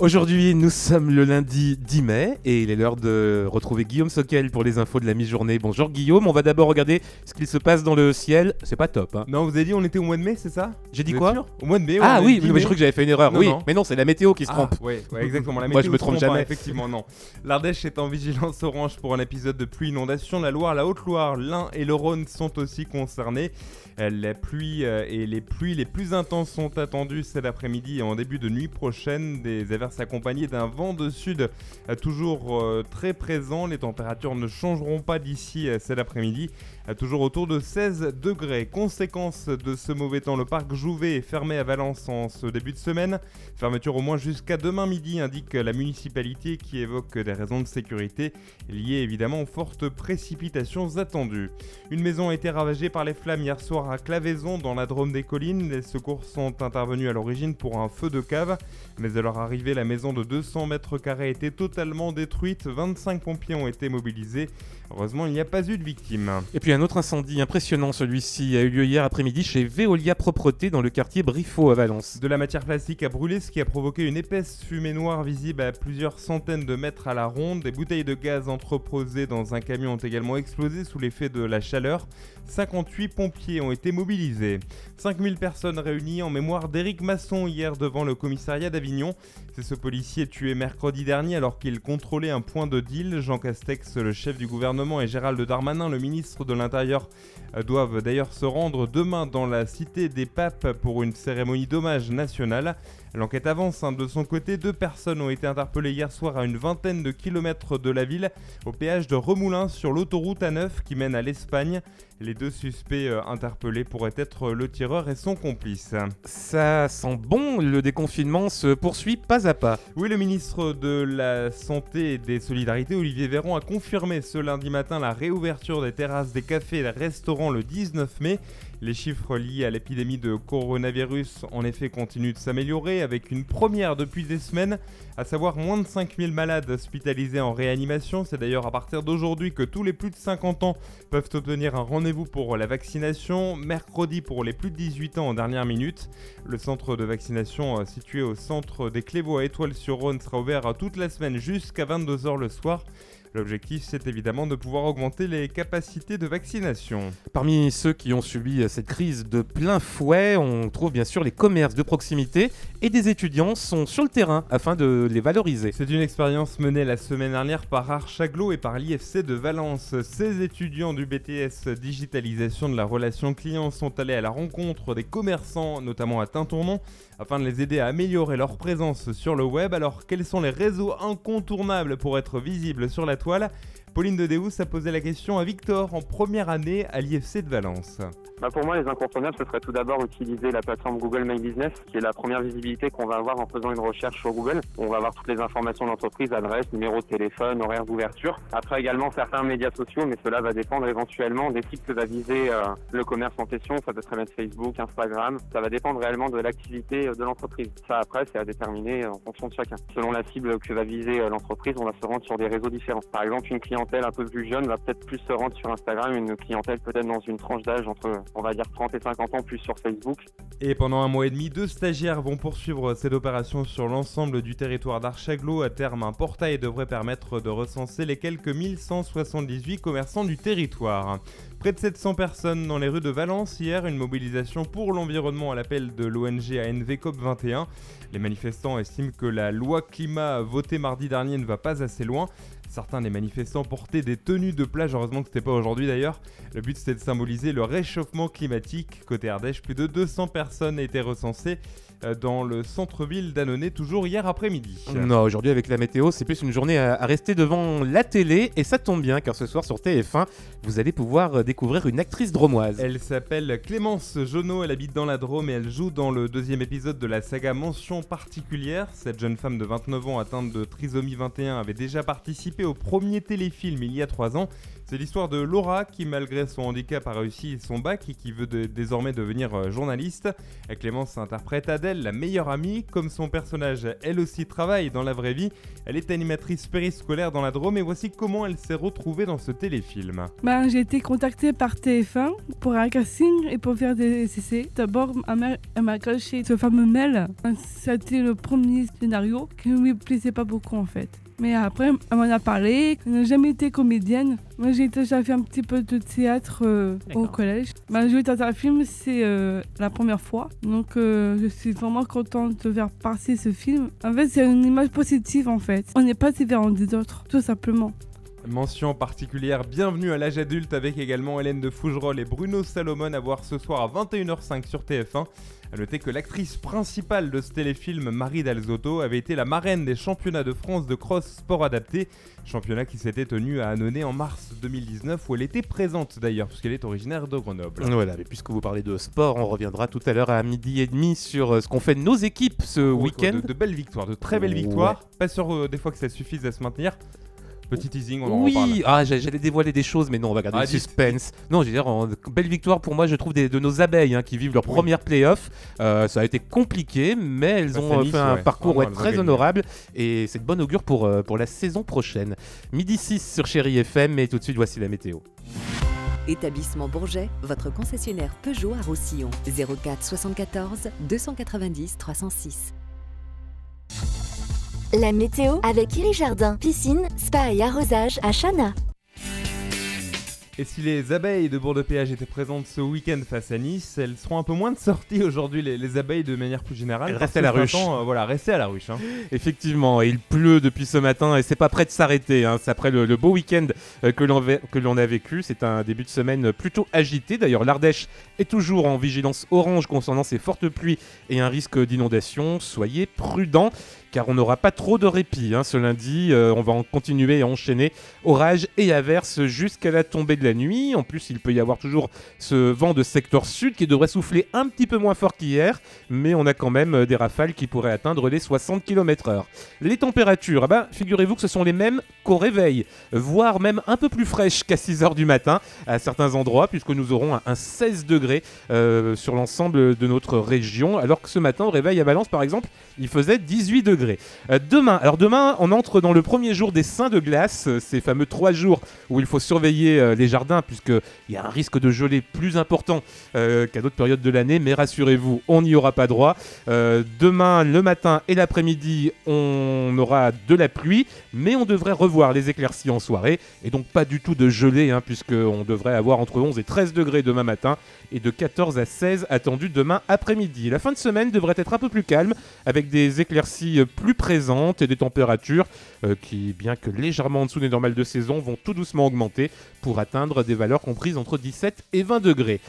Aujourd'hui, nous sommes le lundi 10 mai et il est l'heure de retrouver Guillaume Soquel pour les infos de la mi-journée. Bonjour Guillaume, on va d'abord regarder ce qu'il se passe dans le ciel. C'est pas top. Hein. Non, vous avez dit on était au mois de mai, c'est ça? J'ai dit quoi? Au mois de mai. Ah oui, mais 10 je crois que j'avais fait une erreur. Non, oui, non. mais non, c'est la météo qui se Ah, trompe. ouais, ouais, exactement. La Moi, je me trompe pas, jamais. effectivement, non. L'Ardèche est en vigilance orange pour un épisode de pluie inondation. La Loire, la Haute-Loire, l'Ain et le Rhône sont aussi concernés. Euh, La pluie euh, et les pluies les plus intenses sont attendues cet après-midi et en début de nuit prochaine. Des averses accompagnées d'un vent de sud euh, toujours euh, très présent. Les températures ne changeront pas d'ici euh, cet après-midi. Toujours autour de 16 degrés. Conséquence de ce mauvais temps, le parc Jouvet est fermé à Valence en ce début de semaine. Fermeture au moins jusqu'à demain midi, indique la municipalité qui évoque des raisons de sécurité liées évidemment aux fortes précipitations attendues. Une maison a été ravagée par les flammes hier soir à Claveyson dans la Drôme des collines. Les secours sont intervenus à l'origine pour un feu de cave, mais à leur arrivée, la maison de 200 mètres carrés a été totalement détruite. 25 pompiers ont été mobilisés. Heureusement, il n'y a pas eu de victimes. Et puis un autre incendie impressionnant, celui-ci a eu lieu hier après-midi chez Veolia Propreté dans le quartier Briffaut à Valence. De la matière plastique a brûlé, ce qui a provoqué une épaisse fumée noire visible à plusieurs centaines de mètres à la ronde. Des bouteilles de gaz entreposées dans un camion ont également explosé sous l'effet de la chaleur. 58 pompiers ont été mobilisés. 5000 personnes réunies en mémoire d'Éric Masson hier devant le commissariat d'Avignon. C'est ce policier tué mercredi dernier alors qu'il contrôlait un point de deal. Jean Castex, le chef du gouvernement, et Gérald Darmanin, le ministre de l'Intérieur, euh, doivent d'ailleurs se rendre demain dans la cité des papes pour une cérémonie d'hommage nationale. L'enquête avance. hein. De son côté, deux personnes ont été interpellées hier soir à une vingtaine de kilomètres de la ville, au péage de Remoulins sur l'autoroute A9 qui mène à l'Espagne. Les deux suspects euh, interpellés pourraient être le tireur et son complice. Ça sent bon, le déconfinement se poursuit pas à Oui, le ministre de la Santé et des Solidarités, Olivier Véran, a confirmé ce lundi matin la réouverture des terrasses des cafés et des restaurants le 19 mai. Les chiffres liés à l'épidémie de coronavirus, en effet, continuent de s'améliorer avec une première depuis des semaines, à savoir moins de 5000 malades hospitalisés en réanimation. C'est d'ailleurs à partir d'aujourd'hui que tous les plus de 50 ans peuvent obtenir un rendez-vous pour la vaccination. Mercredi pour les plus de 18 ans en dernière minute. Le centre de vaccination euh, situé au centre des Clévaux à Étoile-sur-Rhône sera ouvert euh, toute la semaine jusqu'à 22h le soir. L'objectif, c'est évidemment de pouvoir augmenter les capacités de vaccination. Parmi ceux qui ont subi euh, cette crise de plein fouet, on trouve bien sûr les commerces de proximité et des étudiants sont sur le terrain afin de les valoriser. C'est une expérience menée la semaine dernière par Archaglo et par l'IFC de Valence. Ces étudiants du BTS Digitalisation de la relation client sont allés à la rencontre des commerçants, notamment à Tintournon, afin de les aider à améliorer leur présence sur le web. Alors, quels sont les réseaux incontournables pour être visibles sur la toile Pauline de Deus a posé la question à Victor en première année à l'IFC de Valence. Bah pour moi, les incontournables, ce serait tout d'abord utiliser la plateforme Google My Business, qui est la première visibilité qu'on va avoir en faisant une recherche sur Google. On va avoir toutes les informations de l'entreprise, adresse, numéro de téléphone, horaire d'ouverture. Après également certains médias sociaux, mais cela va dépendre éventuellement des sites que va viser euh, le commerce en question. Ça peut très bien être Facebook, Instagram. Ça va dépendre réellement de l'activité euh, de l'entreprise. Ça après, c'est à déterminer euh, en fonction de chacun. Selon la cible que va viser l'entreprise, on va se rendre sur des réseaux différents. Par exemple, une clientèle un peu plus jeune va peut-être plus se rendre sur Instagram, une clientèle peut-être dans une tranche d'âge entre, on va dire, 30 et 50 ans plus sur Facebook. Et pendant un mois et demi, deux stagiaires vont poursuivre cette opération sur l'ensemble du territoire d'Archaglo. À terme, un portail devrait permettre de recenser les quelques 1178 commerçants du territoire. Près de 700 personnes dans les rues de Valence hier, une mobilisation pour l'environnement à l'appel de l'ONG ANV COP21. Les manifestants estiment que la loi climat votée mardi dernier ne va pas assez loin. Certains des manifestants portaient des tenues de plage, heureusement que c'était pas aujourd'hui d'ailleurs. Le but c'était de symboliser le réchauffement climatique. Côté Ardèche, plus de 200 personnes étaient recensées euh, dans le centre-ville d'Annonay, toujours hier après-midi. Non, aujourd'hui avec la météo, c'est plus une journée à, rester devant la télé et ça tombe bien car ce soir sur TF1, vous allez pouvoir euh, découvrir une actrice dromoise. Elle s'appelle Clémence Jonot, elle habite dans la Drôme et elle joue dans le deuxième épisode de la saga Mention particulière. Cette jeune femme de 29 ans atteinte de trisomie 21 avait déjà participé au premier téléfilm il y a 3 ans. C'est l'histoire de Laura qui, malgré son handicap, a réussi son bac et qui veut désormais devenir euh, journaliste. Clémence interprète Adèle, la meilleure amie. Comme son personnage, elle aussi travaille dans la vraie vie. Elle est animatrice périscolaire dans la Drôme et voici comment elle s'est retrouvée dans ce téléfilm. Ben, j'ai été contactée par TF1 pour un casting et pour faire des CC. D'abord, mère m'a caché ce fameux mail. C'était le premier scénario qui ne lui plaisait pas beaucoup en fait. Mais après, elle m'en a parlé. Elle n'a jamais été comédienne. Moi, j'ai déjà fait un petit peu de théâtre euh, au collège. Bah, jouer dans un film, c'est euh, la première fois. Donc, euh, je suis vraiment contente de faire passer ce film. En fait, c'est une image positive, en fait. On n'est pas différents des autres, tout simplement. Mention particulière, bienvenue à l'âge adulte avec également Hélène de Fougerolles et Bruno Salomon à voir ce soir à 21h05 sur TF1. A noter que l'actrice principale de ce téléfilm, Marie Dalzotto, avait été la marraine des championnats de France de cross sport adapté, championnat qui s'était tenu à Annonay en mars 2019, où elle était présente d'ailleurs, puisqu'elle est originaire de Grenoble. Voilà, mais puisque vous parlez de sport, on reviendra tout à l'heure à midi et demi sur euh, ce qu'ont fait nos équipes ce week-end. De, belles victoires, de très belles victoires. Pas sûr euh, des fois que ça suffise à se maintenir. Petit teasing, on en oui, ah, j'allais dévoiler des choses, mais non, on va garder ah, le suspense. Non, je veux dire, belle victoire pour moi, je trouve, des, de nos abeilles hein, qui vivent leur première playoff. Euh, ça a été compliqué, mais elles bah, ont fait un parcours très honorable et c'est de bon augure pour, euh, pour la saison prochaine. Midi 6 sur Chéri FM, mais tout de suite, voici la météo. Établissement Bourget, votre concessionnaire Peugeot à Roussillon. 04 74 290 306. La météo avec Iri Jardin, piscine, spa et arrosage à Chana. Et si les abeilles de Bourg-de-Péage étaient présentes ce week-end face à Nice, elles seront un peu moins de sortie aujourd'hui, les, abeilles de manière plus générale. Elles restent à la ruche. Euh, voilà, restez à la ruche. Hein. Effectivement, il pleut depuis ce matin et c'est pas prêt de s'arrêter. Hein. C'est après le, beau week-end euh, que l'on a vécu. C'est un début de semaine plutôt agité. D'ailleurs, l'Ardèche est toujours en vigilance orange concernant ces fortes pluies et un risque d'inondation. Soyez prudents car on n'aura pas trop de répit hein, ce lundi. Euh, on va continuer et enchaîner orage et averses jusqu'à la tombée de la nuit. En plus, il peut y avoir toujours ce vent de secteur sud qui devrait souffler un petit peu moins fort qu'hier, mais on a quand même euh, des rafales qui pourraient atteindre les 60 km/h. Les températures, ah ben, figurez-vous que ce sont les mêmes qu'au réveil, voire même un peu plus fraîches qu'à 6h du matin à certains endroits, puisque nous aurons un, 16 degrés euh, sur l'ensemble de notre région, alors que ce matin au réveil à Valence par exemple, il faisait 18 degrés. Euh, demain, alors demain, on entre dans le premier jour des saints de glace, euh, ces fameux trois jours où il faut surveiller euh, les jardins, puisqu'il y a un risque de gelée plus important qu'à d'autres périodes de l'année, mais rassurez-vous, on n'y aura pas droit. demain, le matin et l'après-midi, on aura de la pluie, mais on devrait revoir les éclaircies en soirée, et donc pas du tout de gelée, hein, puisqu'on devrait avoir entre 11 et 13 degrés demain matin, et de 14 à 16 attendus demain après-midi. La fin de semaine devrait être un peu plus calme, avec des éclaircies plus présentes et des températures euh, qui, bien que légèrement en dessous des normales de saison, vont tout doucement augmenter pour atteindre des valeurs comprises entre 17 et 20 degrés.